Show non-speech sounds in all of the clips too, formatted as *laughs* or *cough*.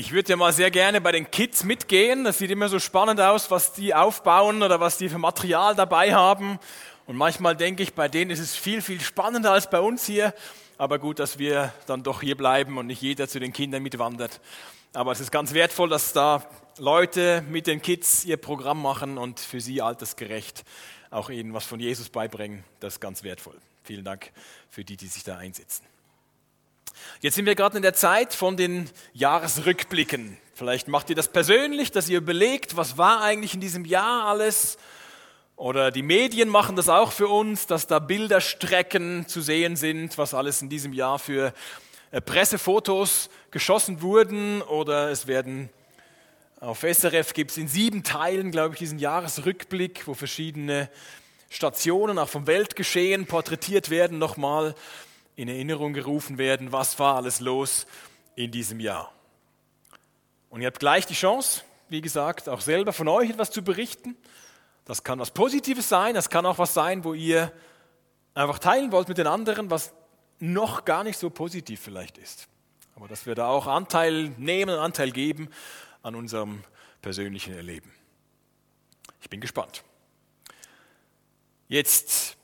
Ich würde ja mal sehr gerne bei den Kids mitgehen. Das sieht immer so spannend aus, was die aufbauen oder was die für Material dabei haben. Und manchmal denke ich, bei denen ist es viel, viel spannender als bei uns hier. Aber gut, dass wir dann doch hier bleiben und nicht jeder zu den Kindern mitwandert. Aber es ist ganz wertvoll, dass da Leute mit den Kids ihr Programm machen und für sie altersgerecht auch ihnen was von Jesus beibringen. Das ist ganz wertvoll. Vielen Dank für die, die sich da einsetzen. Jetzt sind wir gerade in der Zeit von den Jahresrückblicken. Vielleicht macht ihr das persönlich, dass ihr überlegt, was war eigentlich in diesem Jahr alles. Oder die Medien machen das auch für uns, dass da Bilderstrecken zu sehen sind, was alles in diesem Jahr für äh, Pressefotos geschossen wurden. Oder es werden auf SRF gibt es in sieben Teilen, glaube ich, diesen Jahresrückblick, wo verschiedene Stationen auch vom Weltgeschehen porträtiert werden, nochmal in Erinnerung gerufen werden, was war alles los in diesem Jahr. Und ihr habt gleich die Chance, wie gesagt, auch selber von euch etwas zu berichten. Das kann was Positives sein, das kann auch was sein, wo ihr einfach teilen wollt mit den anderen, was noch gar nicht so positiv vielleicht ist. Aber dass wir da auch Anteil nehmen, Anteil geben an unserem persönlichen Erleben. Ich bin gespannt. Jetzt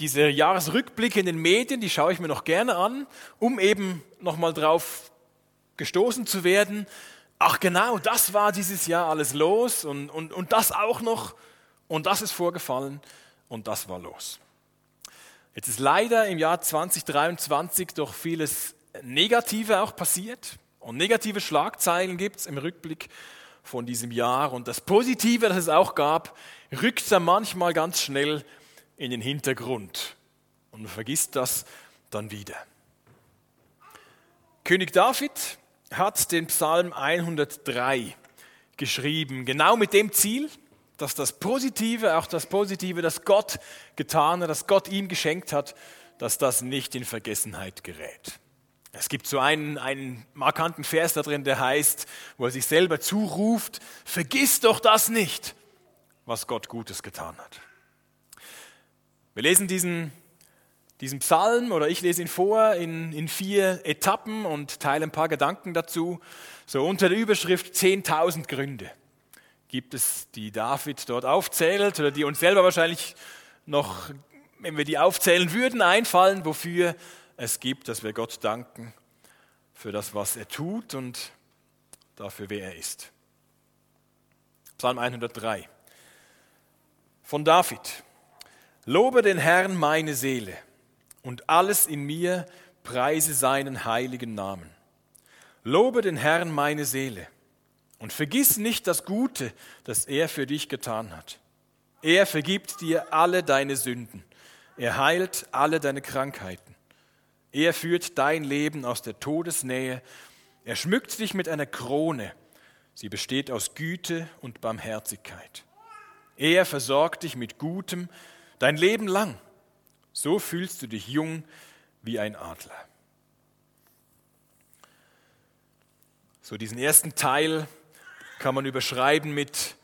diese Jahresrückblicke in den Medien, die schaue ich mir noch gerne an, um eben nochmal drauf gestoßen zu werden. Ach genau, das war dieses Jahr alles los und, und, und das auch noch und das ist vorgefallen und das war los. Jetzt ist leider im Jahr 2023 doch vieles Negative auch passiert und negative Schlagzeilen gibt es im Rückblick von diesem Jahr und das Positive, das es auch gab, rückt da manchmal ganz schnell in den Hintergrund und vergisst das dann wieder. König David hat den Psalm 103 geschrieben, genau mit dem Ziel, dass das Positive, auch das Positive, das Gott getan hat, das Gott ihm geschenkt hat, dass das nicht in Vergessenheit gerät. Es gibt so einen, einen markanten Vers da drin, der heißt, wo er sich selber zuruft, vergiss doch das nicht, was Gott Gutes getan hat. Wir lesen diesen, diesen Psalm oder ich lese ihn vor in, in vier Etappen und teile ein paar Gedanken dazu. So unter der Überschrift 10.000 Gründe gibt es, die David dort aufzählt oder die uns selber wahrscheinlich noch, wenn wir die aufzählen würden, einfallen, wofür es gibt, dass wir Gott danken für das, was er tut und dafür, wer er ist. Psalm 103 von David. Lobe den Herrn meine Seele und alles in mir preise seinen heiligen Namen. Lobe den Herrn meine Seele und vergiss nicht das Gute, das er für dich getan hat. Er vergibt dir alle deine Sünden. Er heilt alle deine Krankheiten. Er führt dein Leben aus der Todesnähe. Er schmückt dich mit einer Krone. Sie besteht aus Güte und Barmherzigkeit. Er versorgt dich mit Gutem, Dein Leben lang. So fühlst du dich jung wie ein Adler. So diesen ersten Teil kann man überschreiben mit,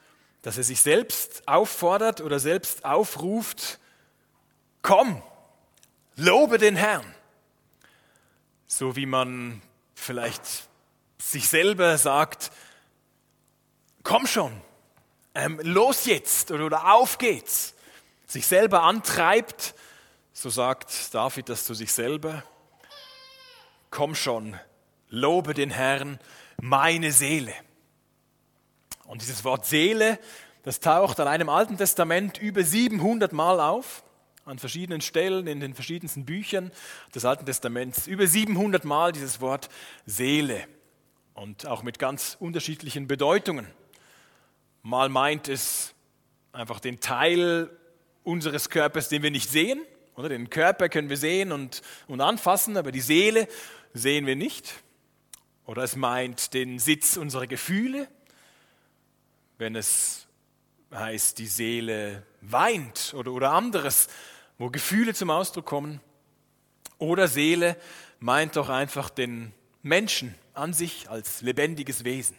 dass er sich selbst auffordert oder selbst aufruft, komm, lobe den Herrn. So wie man vielleicht sich selber sagt, komm schon, ähm, los jetzt oder, oder auf geht's sich selber antreibt, so sagt David das zu sich selber, komm schon, lobe den Herrn, meine Seele. Und dieses Wort Seele, das taucht an einem Alten Testament über 700 Mal auf, an verschiedenen Stellen in den verschiedensten Büchern des Alten Testaments. Über 700 Mal dieses Wort Seele und auch mit ganz unterschiedlichen Bedeutungen. Mal meint es einfach den Teil unseres Körpers, den wir nicht sehen. Oder den Körper können wir sehen und, und anfassen, aber die Seele sehen wir nicht. Oder es meint den Sitz unserer Gefühle, wenn es heißt, die Seele weint oder, oder anderes, wo Gefühle zum Ausdruck kommen. Oder Seele meint doch einfach den Menschen an sich als lebendiges Wesen.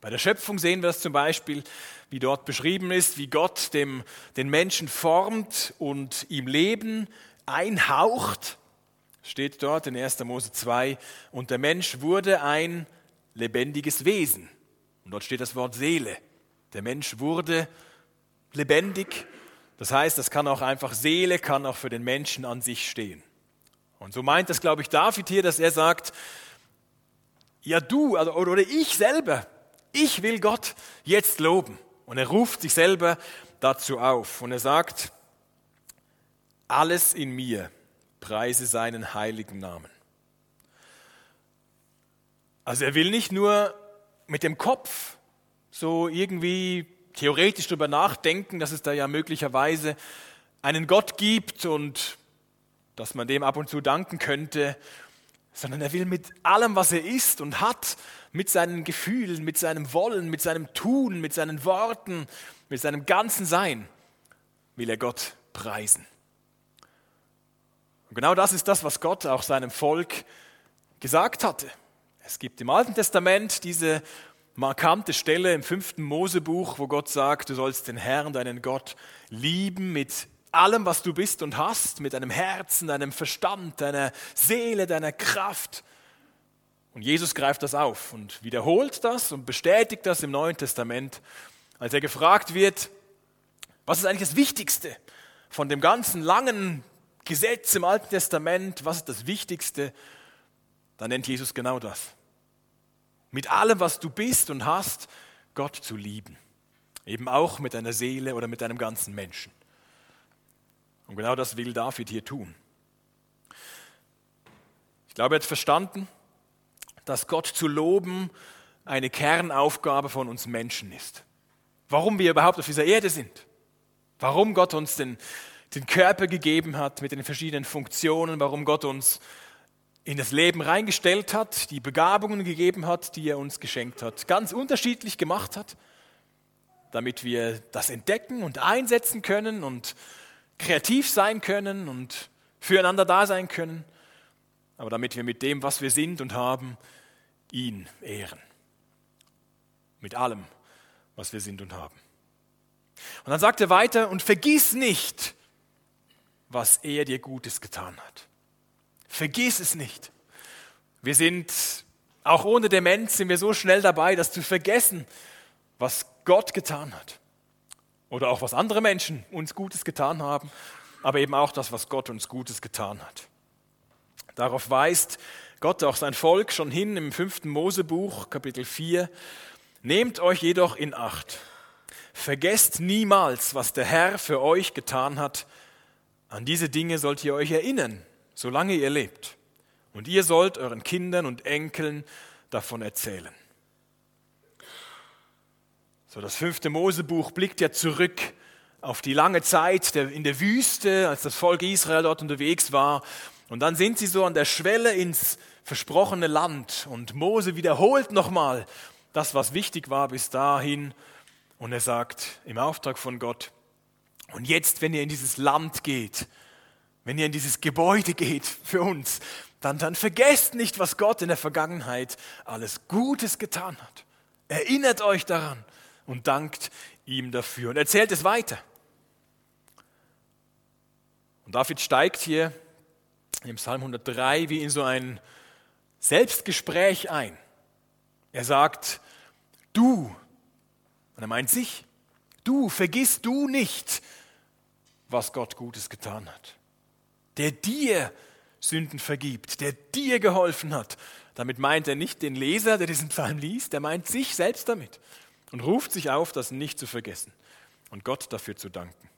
Bei der Schöpfung sehen wir es zum Beispiel, wie dort beschrieben ist, wie Gott dem, den Menschen formt und ihm Leben einhaucht. Steht dort in 1. Mose 2. Und der Mensch wurde ein lebendiges Wesen. Und dort steht das Wort Seele. Der Mensch wurde lebendig. Das heißt, das kann auch einfach Seele, kann auch für den Menschen an sich stehen. Und so meint das, glaube ich, David hier, dass er sagt, ja du also, oder ich selber, ich will Gott jetzt loben. Und er ruft sich selber dazu auf. Und er sagt, alles in mir preise seinen heiligen Namen. Also er will nicht nur mit dem Kopf so irgendwie theoretisch darüber nachdenken, dass es da ja möglicherweise einen Gott gibt und dass man dem ab und zu danken könnte, sondern er will mit allem, was er ist und hat, mit seinen Gefühlen, mit seinem Wollen, mit seinem Tun, mit seinen Worten, mit seinem ganzen Sein, will er Gott preisen. Und genau das ist das, was Gott auch seinem Volk gesagt hatte. Es gibt im Alten Testament diese markante Stelle im fünften Mosebuch, wo Gott sagt, du sollst den Herrn, deinen Gott, lieben mit allem, was du bist und hast, mit deinem Herzen, deinem Verstand, deiner Seele, deiner Kraft. Und Jesus greift das auf und wiederholt das und bestätigt das im Neuen Testament, als er gefragt wird, was ist eigentlich das Wichtigste von dem ganzen langen Gesetz im Alten Testament, was ist das Wichtigste? Dann nennt Jesus genau das. Mit allem, was du bist und hast, Gott zu lieben. Eben auch mit deiner Seele oder mit deinem ganzen Menschen. Und genau das will David hier tun. Ich glaube, er hat verstanden, dass Gott zu loben eine Kernaufgabe von uns Menschen ist. Warum wir überhaupt auf dieser Erde sind. Warum Gott uns den, den Körper gegeben hat mit den verschiedenen Funktionen, warum Gott uns in das Leben reingestellt hat, die Begabungen gegeben hat, die er uns geschenkt hat, ganz unterschiedlich gemacht hat, damit wir das entdecken und einsetzen können und kreativ sein können und füreinander da sein können, aber damit wir mit dem, was wir sind und haben, ihn ehren. Mit allem, was wir sind und haben. Und dann sagt er weiter, und vergiss nicht, was er dir Gutes getan hat. Vergiss es nicht. Wir sind, auch ohne Demenz, sind wir so schnell dabei, das zu vergessen, was Gott getan hat. Oder auch was andere Menschen uns Gutes getan haben, aber eben auch das, was Gott uns Gutes getan hat. Darauf weist Gott auch sein Volk schon hin im fünften Mosebuch, Kapitel 4. Nehmt euch jedoch in Acht. Vergesst niemals, was der Herr für euch getan hat. An diese Dinge sollt ihr euch erinnern, solange ihr lebt. Und ihr sollt euren Kindern und Enkeln davon erzählen. So, das fünfte Mosebuch blickt ja zurück auf die lange Zeit in der Wüste, als das Volk Israel dort unterwegs war. Und dann sind sie so an der Schwelle ins versprochene Land. Und Mose wiederholt nochmal das, was wichtig war bis dahin. Und er sagt im Auftrag von Gott, und jetzt, wenn ihr in dieses Land geht, wenn ihr in dieses Gebäude geht für uns, dann, dann vergesst nicht, was Gott in der Vergangenheit alles Gutes getan hat. Erinnert euch daran und dankt ihm dafür und erzählt es weiter. Und David steigt hier im Psalm 103 wie in so ein Selbstgespräch ein. Er sagt, du, und er meint sich, du, vergiss du nicht, was Gott Gutes getan hat der dir Sünden vergibt, der dir geholfen hat. Damit meint er nicht den Leser, der diesen Psalm liest, er meint sich selbst damit und ruft sich auf, das nicht zu vergessen und Gott dafür zu danken.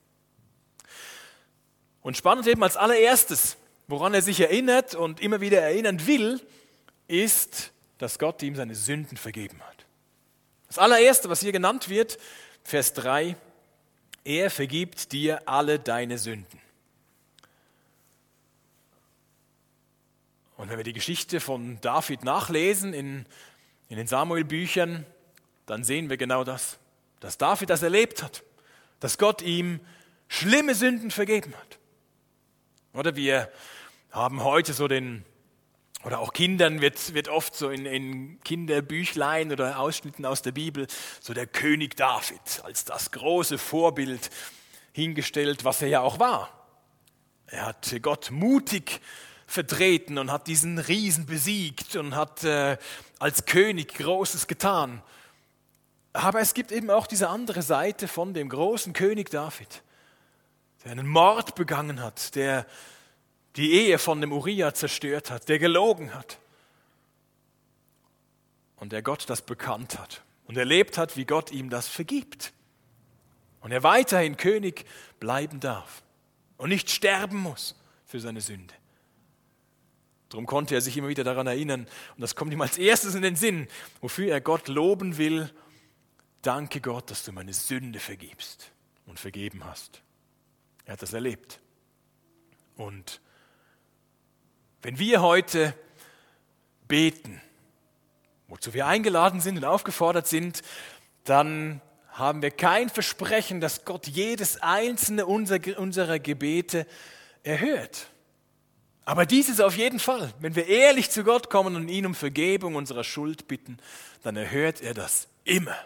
Und spannend eben als allererstes, woran er sich erinnert und immer wieder erinnern will, ist, dass Gott ihm seine Sünden vergeben hat. Das allererste, was hier genannt wird, Vers 3, er vergibt dir alle deine Sünden. Und wenn wir die Geschichte von David nachlesen in, in den Samuel-Büchern, dann sehen wir genau das, dass David das erlebt hat, dass Gott ihm schlimme Sünden vergeben hat. Oder wir haben heute so den, oder auch Kindern wird, wird oft so in, in Kinderbüchlein oder Ausschnitten aus der Bibel so der König David als das große Vorbild hingestellt, was er ja auch war. Er hat Gott mutig vertreten und hat diesen Riesen besiegt und hat äh, als König Großes getan. Aber es gibt eben auch diese andere Seite von dem großen König David, der einen Mord begangen hat, der die Ehe von dem Uriah zerstört hat, der gelogen hat und der Gott das bekannt hat und erlebt hat, wie Gott ihm das vergibt und er weiterhin König bleiben darf und nicht sterben muss für seine Sünde. Darum konnte er sich immer wieder daran erinnern und das kommt ihm als erstes in den Sinn, wofür er Gott loben will. Danke Gott, dass du meine Sünde vergibst und vergeben hast. Er hat das erlebt. Und wenn wir heute beten, wozu wir eingeladen sind und aufgefordert sind, dann haben wir kein Versprechen, dass Gott jedes einzelne unserer Gebete erhört. Aber dieses auf jeden Fall. Wenn wir ehrlich zu Gott kommen und ihn um Vergebung unserer Schuld bitten, dann erhört er das immer.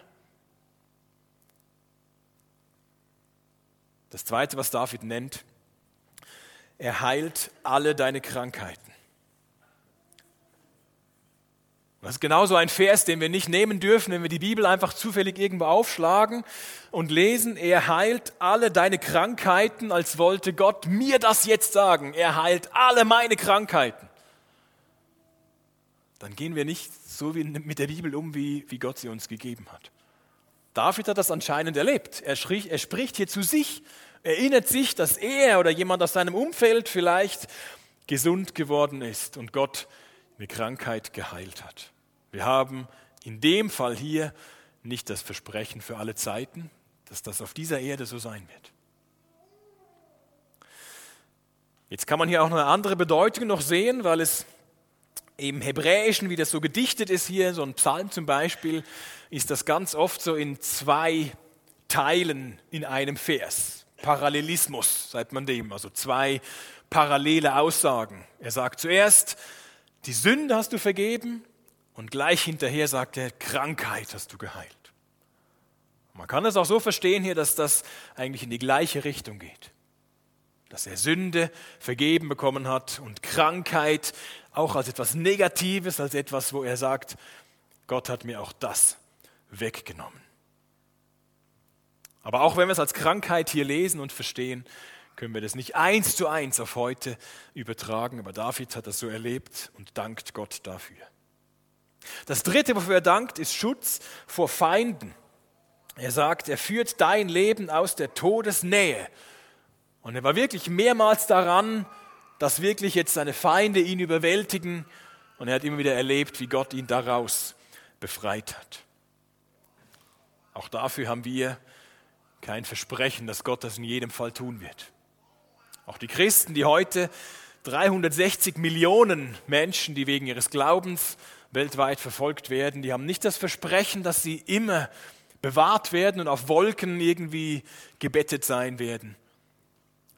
Das Zweite, was David nennt, er heilt alle deine Krankheiten. Das ist genauso ein Vers, den wir nicht nehmen dürfen, wenn wir die Bibel einfach zufällig irgendwo aufschlagen und lesen. Er heilt alle deine Krankheiten, als wollte Gott mir das jetzt sagen. Er heilt alle meine Krankheiten. Dann gehen wir nicht so mit der Bibel um, wie, wie Gott sie uns gegeben hat. David hat das anscheinend erlebt. Er, schrie, er spricht hier zu sich, erinnert sich, dass er oder jemand aus seinem Umfeld vielleicht gesund geworden ist und Gott eine Krankheit geheilt hat. Wir haben in dem Fall hier nicht das Versprechen für alle Zeiten, dass das auf dieser Erde so sein wird. Jetzt kann man hier auch eine andere Bedeutung noch sehen, weil es im Hebräischen, wie das so gedichtet ist hier, so ein Psalm zum Beispiel, ist das ganz oft so in zwei Teilen in einem Vers. Parallelismus, sagt man dem, also zwei parallele Aussagen. Er sagt zuerst, die Sünde hast du vergeben und gleich hinterher sagt er, Krankheit hast du geheilt. Man kann es auch so verstehen hier, dass das eigentlich in die gleiche Richtung geht. Dass er Sünde vergeben bekommen hat und Krankheit auch als etwas Negatives, als etwas, wo er sagt, Gott hat mir auch das weggenommen. Aber auch wenn wir es als Krankheit hier lesen und verstehen, können wir das nicht eins zu eins auf heute übertragen. Aber David hat das so erlebt und dankt Gott dafür. Das dritte, wofür er dankt, ist Schutz vor Feinden. Er sagt, er führt dein Leben aus der Todesnähe. Und er war wirklich mehrmals daran, dass wirklich jetzt seine Feinde ihn überwältigen. Und er hat immer wieder erlebt, wie Gott ihn daraus befreit hat. Auch dafür haben wir kein Versprechen, dass Gott das in jedem Fall tun wird. Auch die Christen, die heute 360 Millionen Menschen, die wegen ihres Glaubens weltweit verfolgt werden, die haben nicht das Versprechen, dass sie immer bewahrt werden und auf Wolken irgendwie gebettet sein werden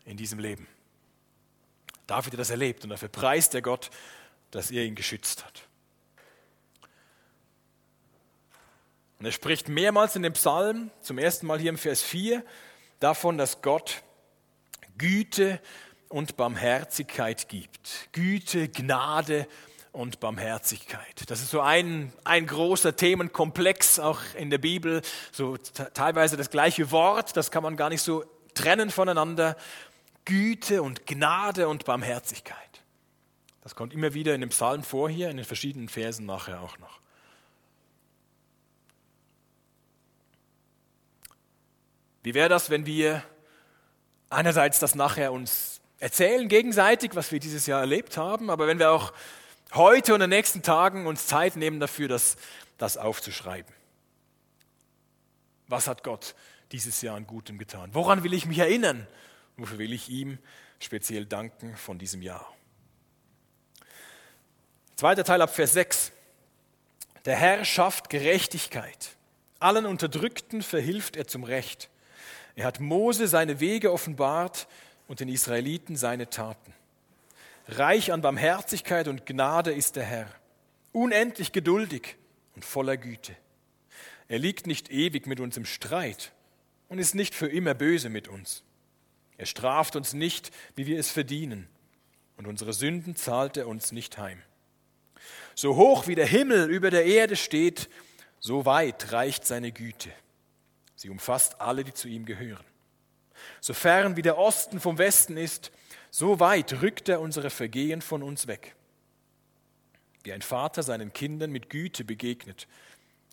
in diesem Leben. David hat das erlebt und dafür preist er Gott, dass er ihn geschützt hat. Und er spricht mehrmals in dem Psalm, zum ersten Mal hier im Vers 4, davon, dass Gott Güte und Barmherzigkeit gibt. Güte, Gnade und Barmherzigkeit. Das ist so ein, ein großer Themenkomplex auch in der Bibel, so teilweise das gleiche Wort, das kann man gar nicht so trennen voneinander. Güte und Gnade und Barmherzigkeit. Das kommt immer wieder in dem Psalm vor hier, in den verschiedenen Versen nachher auch noch. Wie wäre das, wenn wir einerseits das nachher uns erzählen gegenseitig, was wir dieses Jahr erlebt haben, aber wenn wir auch heute und in den nächsten Tagen uns Zeit nehmen dafür, das, das aufzuschreiben. Was hat Gott dieses Jahr an Gutem getan? Woran will ich mich erinnern? Wofür will ich ihm speziell danken von diesem Jahr? Zweiter Teil ab Vers 6. Der Herr schafft Gerechtigkeit. Allen Unterdrückten verhilft er zum Recht. Er hat Mose seine Wege offenbart und den Israeliten seine Taten. Reich an Barmherzigkeit und Gnade ist der Herr, unendlich geduldig und voller Güte. Er liegt nicht ewig mit uns im Streit und ist nicht für immer böse mit uns. Er straft uns nicht, wie wir es verdienen. und unsere Sünden zahlt er uns nicht heim. So hoch wie der Himmel über der Erde steht, so weit reicht seine Güte. Sie umfasst alle, die zu ihm gehören. So fern wie der Osten vom Westen ist, so weit rückt er unsere Vergehen von uns weg. Wie ein Vater seinen Kindern mit Güte begegnet,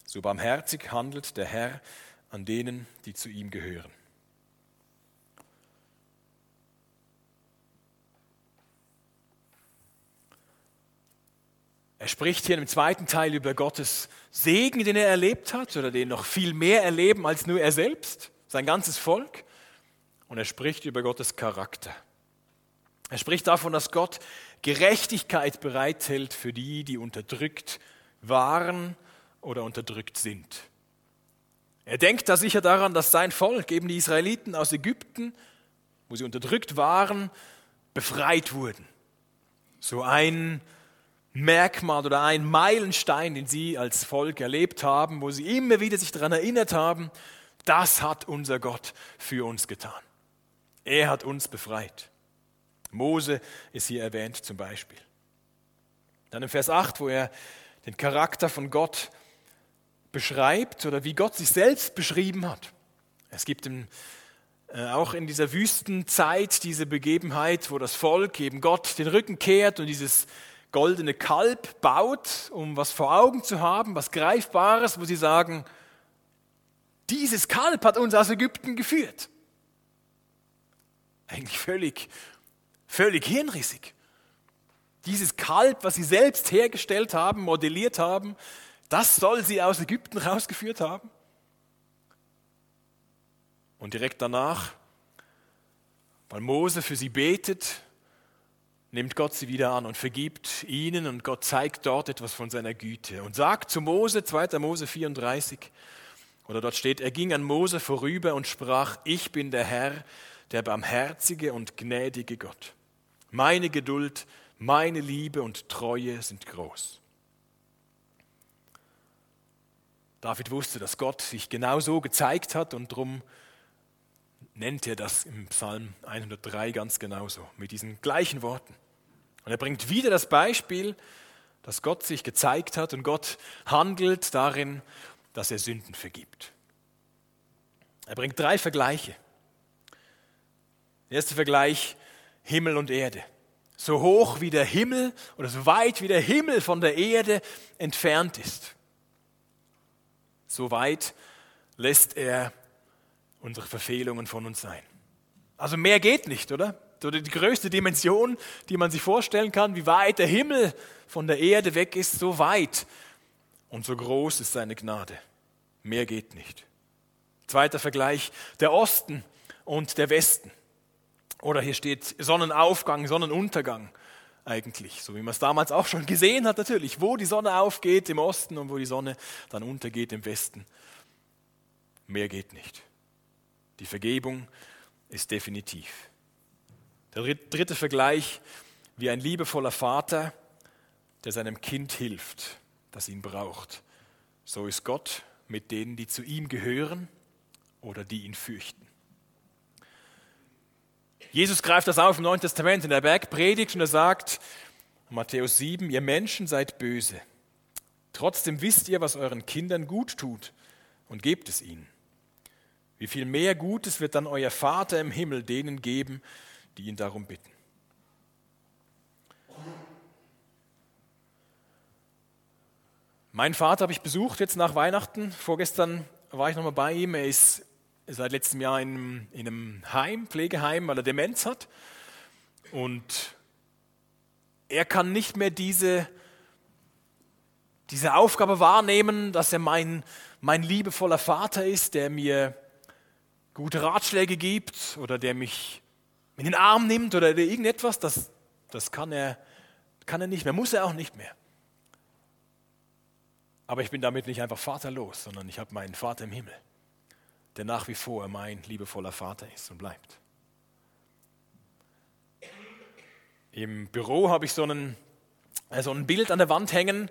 so barmherzig handelt der Herr an denen, die zu ihm gehören. Er spricht hier im zweiten Teil über Gottes Segen, den er erlebt hat oder den noch viel mehr erleben als nur er selbst, sein ganzes Volk. Und er spricht über Gottes Charakter. Er spricht davon, dass Gott Gerechtigkeit bereithält für die, die unterdrückt waren oder unterdrückt sind. Er denkt da sicher daran, dass sein Volk, eben die Israeliten aus Ägypten, wo sie unterdrückt waren, befreit wurden. So ein Merkmal oder ein Meilenstein, den sie als Volk erlebt haben, wo sie immer wieder sich daran erinnert haben, das hat unser Gott für uns getan. Er hat uns befreit. Mose ist hier erwähnt zum Beispiel. Dann im Vers 8, wo er den Charakter von Gott beschreibt oder wie Gott sich selbst beschrieben hat. Es gibt im, äh, auch in dieser Wüstenzeit diese Begebenheit, wo das Volk eben Gott den Rücken kehrt und dieses goldene Kalb baut, um was vor Augen zu haben, was Greifbares, wo sie sagen, dieses Kalb hat uns aus Ägypten geführt. Eigentlich völlig, völlig hirnrissig. Dieses Kalb, was sie selbst hergestellt haben, modelliert haben, das soll sie aus Ägypten rausgeführt haben. Und direkt danach, weil Mose für sie betet, nimmt Gott sie wieder an und vergibt ihnen und Gott zeigt dort etwas von seiner Güte und sagt zu Mose, 2. Mose 34, oder dort steht, er ging an Mose vorüber und sprach, ich bin der Herr, der barmherzige und gnädige Gott. Meine Geduld, meine Liebe und Treue sind groß. David wusste, dass Gott sich genau so gezeigt hat und darum nennt er das im Psalm 103 ganz genauso, mit diesen gleichen Worten. Und er bringt wieder das Beispiel, dass Gott sich gezeigt hat und Gott handelt darin, dass er Sünden vergibt. Er bringt drei Vergleiche. Der erste Vergleich, Himmel und Erde. So hoch wie der Himmel oder so weit wie der Himmel von der Erde entfernt ist, so weit lässt er unsere Verfehlungen von uns sein. Also mehr geht nicht, oder? Oder die größte Dimension, die man sich vorstellen kann, wie weit der Himmel von der Erde weg ist, so weit und so groß ist seine Gnade. Mehr geht nicht. Zweiter Vergleich, der Osten und der Westen. Oder hier steht Sonnenaufgang, Sonnenuntergang eigentlich, so wie man es damals auch schon gesehen hat natürlich, wo die Sonne aufgeht im Osten und wo die Sonne dann untergeht im Westen. Mehr geht nicht. Die Vergebung ist definitiv. Der dritte Vergleich, wie ein liebevoller Vater, der seinem Kind hilft, das ihn braucht. So ist Gott mit denen, die zu ihm gehören oder die ihn fürchten. Jesus greift das auf im Neuen Testament in der Bergpredigt und er sagt, Matthäus 7, ihr Menschen seid böse. Trotzdem wisst ihr, was euren Kindern gut tut und gebt es ihnen. Wie viel mehr Gutes wird dann euer Vater im Himmel denen geben, die ihn darum bitten. Mein Vater habe ich besucht jetzt nach Weihnachten. Vorgestern war ich nochmal bei ihm. Er ist seit letztem Jahr in, in einem Heim, Pflegeheim, weil er Demenz hat. Und er kann nicht mehr diese, diese Aufgabe wahrnehmen, dass er mein, mein liebevoller Vater ist, der mir gute Ratschläge gibt oder der mich in den Arm nimmt oder irgendetwas, das, das kann, er, kann er nicht mehr, muss er auch nicht mehr. Aber ich bin damit nicht einfach vaterlos, sondern ich habe meinen Vater im Himmel, der nach wie vor mein liebevoller Vater ist und bleibt. Im Büro habe ich so, einen, so ein Bild an der Wand hängen,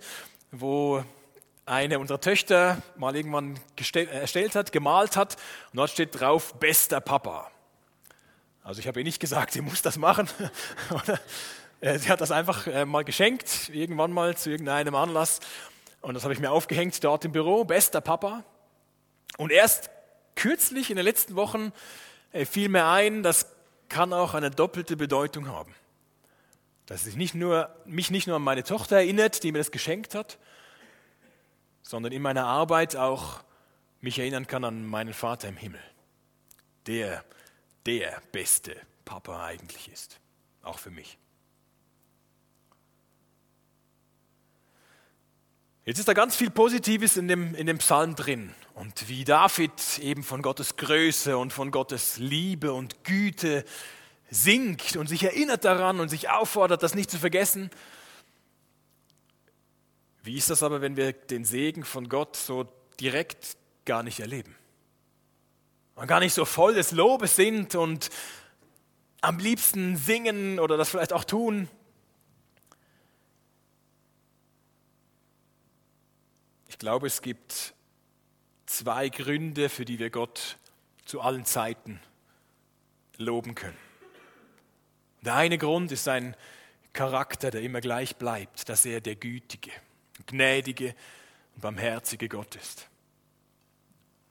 wo eine unserer Töchter mal irgendwann erstellt hat, gemalt hat. Und dort steht drauf, bester Papa. Also ich habe ihr nicht gesagt, *laughs* sie muss das machen. *laughs* Äh, sie hat das einfach äh, mal geschenkt, irgendwann mal zu irgendeinem Anlass. Und das habe ich mir aufgehängt dort im Büro. Bester Papa. Und erst kürzlich, in den letzten Wochen, äh, fiel mir ein, das kann auch eine doppelte Bedeutung haben. Dass es nicht nur, mich nicht nur an meine Tochter erinnert, die mir das geschenkt hat, sondern in meiner Arbeit auch mich erinnern kann an meinen Vater im Himmel. Der, der beste Papa eigentlich ist. Auch für mich. Jetzt ist da ganz viel Positives in dem, in dem Psalm drin. Und wie David eben von Gottes Größe und von Gottes Liebe und Güte singt und sich erinnert daran und sich auffordert, das nicht zu vergessen. Wie ist das aber, wenn wir den Segen von Gott so direkt gar nicht erleben? Und gar nicht so voll des Lobes sind und am liebsten singen oder das vielleicht auch tun, glaube, es gibt zwei Gründe, für die wir Gott zu allen Zeiten loben können. Der eine Grund ist sein Charakter, der immer gleich bleibt, dass er der gütige, gnädige und barmherzige Gott ist.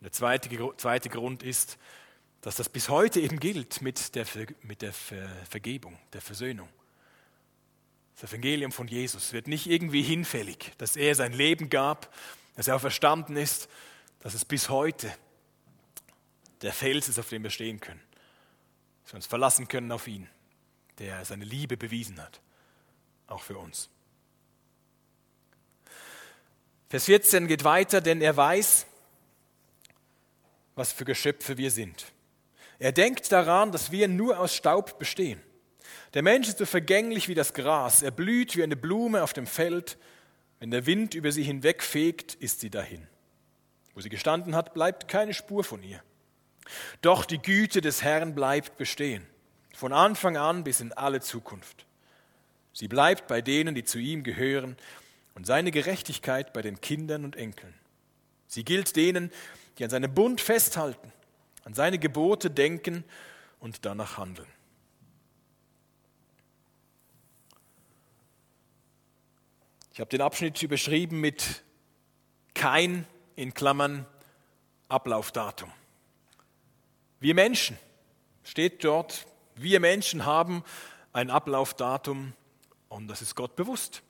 Der zweite, zweite Grund ist, dass das bis heute eben gilt mit der, mit der Vergebung, der Versöhnung. Das Evangelium von Jesus wird nicht irgendwie hinfällig, dass er sein Leben gab dass er auch verstanden ist, dass es bis heute der Fels ist, auf dem wir stehen können. Dass wir uns verlassen können auf ihn, der seine Liebe bewiesen hat, auch für uns. Vers 14 geht weiter, denn er weiß, was für Geschöpfe wir sind. Er denkt daran, dass wir nur aus Staub bestehen. Der Mensch ist so vergänglich wie das Gras, er blüht wie eine Blume auf dem Feld wenn der Wind über sie hinwegfegt, ist sie dahin. Wo sie gestanden hat, bleibt keine Spur von ihr. Doch die Güte des Herrn bleibt bestehen, von Anfang an bis in alle Zukunft. Sie bleibt bei denen, die zu ihm gehören, und seine Gerechtigkeit bei den Kindern und Enkeln. Sie gilt denen, die an seinem Bund festhalten, an seine Gebote denken und danach handeln. Ich habe den Abschnitt überschrieben mit kein in Klammern Ablaufdatum. Wir Menschen, steht dort, wir Menschen haben ein Ablaufdatum und das ist Gott bewusst.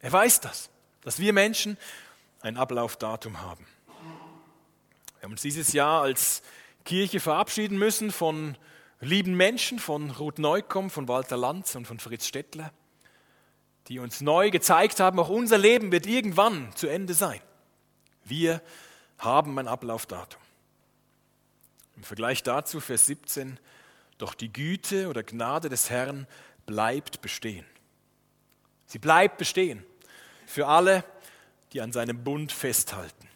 Er weiß das, dass wir Menschen ein Ablaufdatum haben. Wir haben uns dieses Jahr als Kirche verabschieden müssen von lieben Menschen, von Ruth Neukomm, von Walter Lanz und von Fritz Stettler die uns neu gezeigt haben, auch unser Leben wird irgendwann zu Ende sein. Wir haben ein Ablaufdatum. Im Vergleich dazu Vers 17, doch die Güte oder Gnade des Herrn bleibt bestehen. Sie bleibt bestehen für alle, die an seinem Bund festhalten.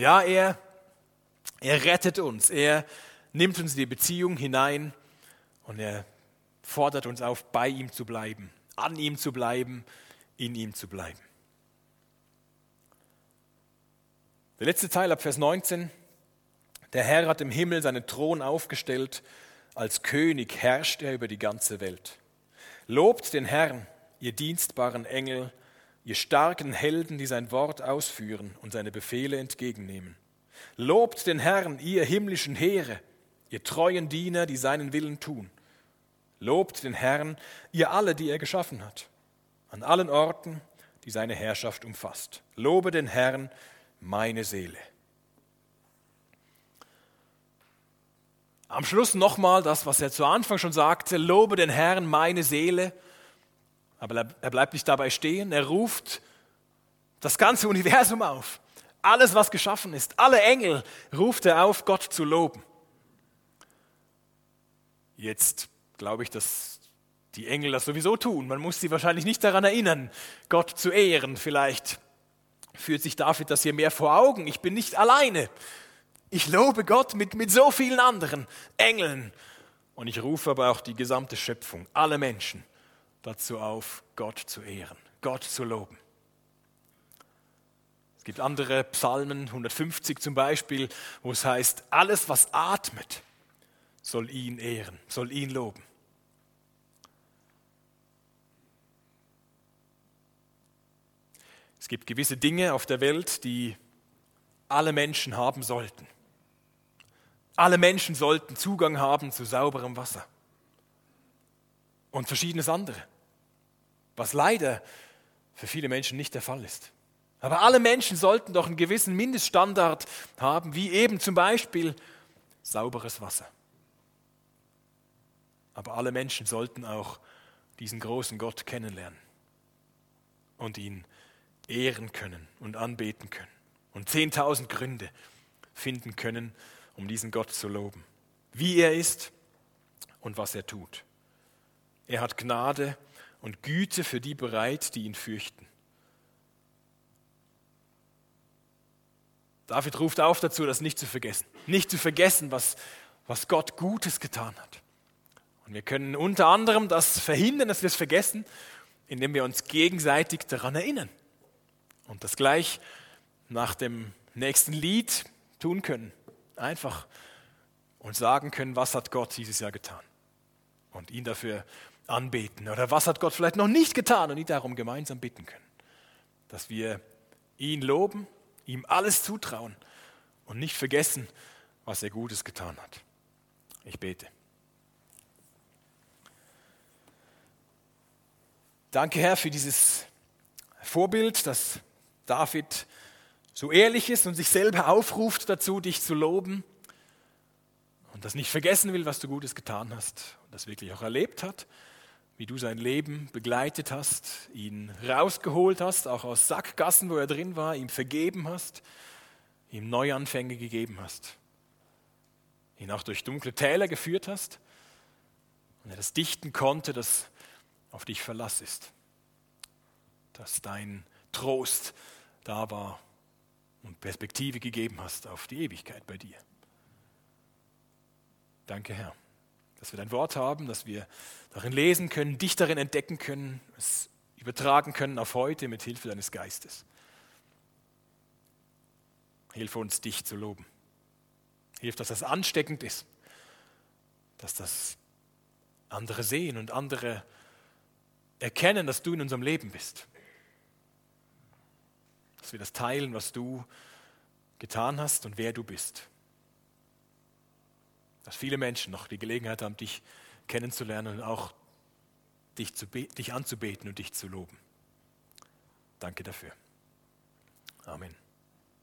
Ja, er, er rettet uns, er nimmt uns in die Beziehung hinein und er fordert uns auf, bei ihm zu bleiben an ihm zu bleiben, in ihm zu bleiben. Der letzte Teil ab Vers 19. Der Herr hat im Himmel seinen Thron aufgestellt, als König herrscht er über die ganze Welt. Lobt den Herrn, ihr dienstbaren Engel, ihr starken Helden, die sein Wort ausführen und seine Befehle entgegennehmen. Lobt den Herrn, ihr himmlischen Heere, ihr treuen Diener, die seinen Willen tun. Lobt den Herrn, ihr alle, die er geschaffen hat, an allen Orten, die seine Herrschaft umfasst. Lobe den Herrn, meine Seele. Am Schluss nochmal das, was er zu Anfang schon sagte, lobe den Herrn, meine Seele. Aber er bleibt nicht dabei stehen, er ruft das ganze Universum auf. Alles, was geschaffen ist, alle Engel ruft er auf, Gott zu loben. Jetzt glaube ich, dass die Engel das sowieso tun. Man muss sie wahrscheinlich nicht daran erinnern, Gott zu ehren. Vielleicht führt sich David das hier mehr vor Augen. Ich bin nicht alleine. Ich lobe Gott mit, mit so vielen anderen Engeln. Und ich rufe aber auch die gesamte Schöpfung, alle Menschen dazu auf, Gott zu ehren, Gott zu loben. Es gibt andere Psalmen, 150 zum Beispiel, wo es heißt, alles was atmet, soll ihn ehren, soll ihn loben. Es gibt gewisse Dinge auf der Welt, die alle Menschen haben sollten. Alle Menschen sollten Zugang haben zu sauberem Wasser und verschiedenes andere. Was leider für viele Menschen nicht der Fall ist. Aber alle Menschen sollten doch einen gewissen Mindeststandard haben, wie eben zum Beispiel sauberes Wasser. Aber alle Menschen sollten auch diesen großen Gott kennenlernen und ihn ehren können und anbeten können und 10.000 Gründe finden können, um diesen Gott zu loben. Wie er ist und was er tut. Er hat Gnade und Güte für die bereit, die ihn fürchten. David ruft auf dazu, das nicht zu vergessen. Nicht zu vergessen, was, was Gott Gutes getan hat. Und wir können unter anderem das verhindern, dass wir es vergessen, indem wir uns gegenseitig daran erinnern. Und das gleich nach dem nächsten Lied tun können. Einfach und sagen können, was hat Gott dieses Jahr getan. Und ihn dafür anbeten. Oder was hat Gott vielleicht noch nicht getan und ihn darum gemeinsam bitten können. Dass wir ihn loben, ihm alles zutrauen und nicht vergessen, was er Gutes getan hat. Ich bete. Danke, Herr, für dieses Vorbild, dass David so ehrlich ist und sich selber aufruft dazu, dich zu loben und das nicht vergessen will, was du Gutes getan hast und das wirklich auch erlebt hat, wie du sein Leben begleitet hast, ihn rausgeholt hast, auch aus Sackgassen, wo er drin war, ihm vergeben hast, ihm Neuanfänge gegeben hast, ihn auch durch dunkle Täler geführt hast und er das dichten konnte, das auf dich Verlass ist, dass dein Trost da war und Perspektive gegeben hast auf die Ewigkeit bei dir. Danke, Herr dass wir dein Wort haben, dass wir darin lesen können, dich darin entdecken können, es übertragen können auf heute mit Hilfe deines Geistes. Hilf uns, dich zu loben. Hilf, dass das ansteckend ist, dass das andere sehen und andere erkennen, dass du in unserem Leben bist. Dass wir das teilen, was du getan hast und wer du bist dass viele Menschen noch die Gelegenheit haben, dich kennenzulernen und auch dich, zu dich anzubeten und dich zu loben. Danke dafür. Amen.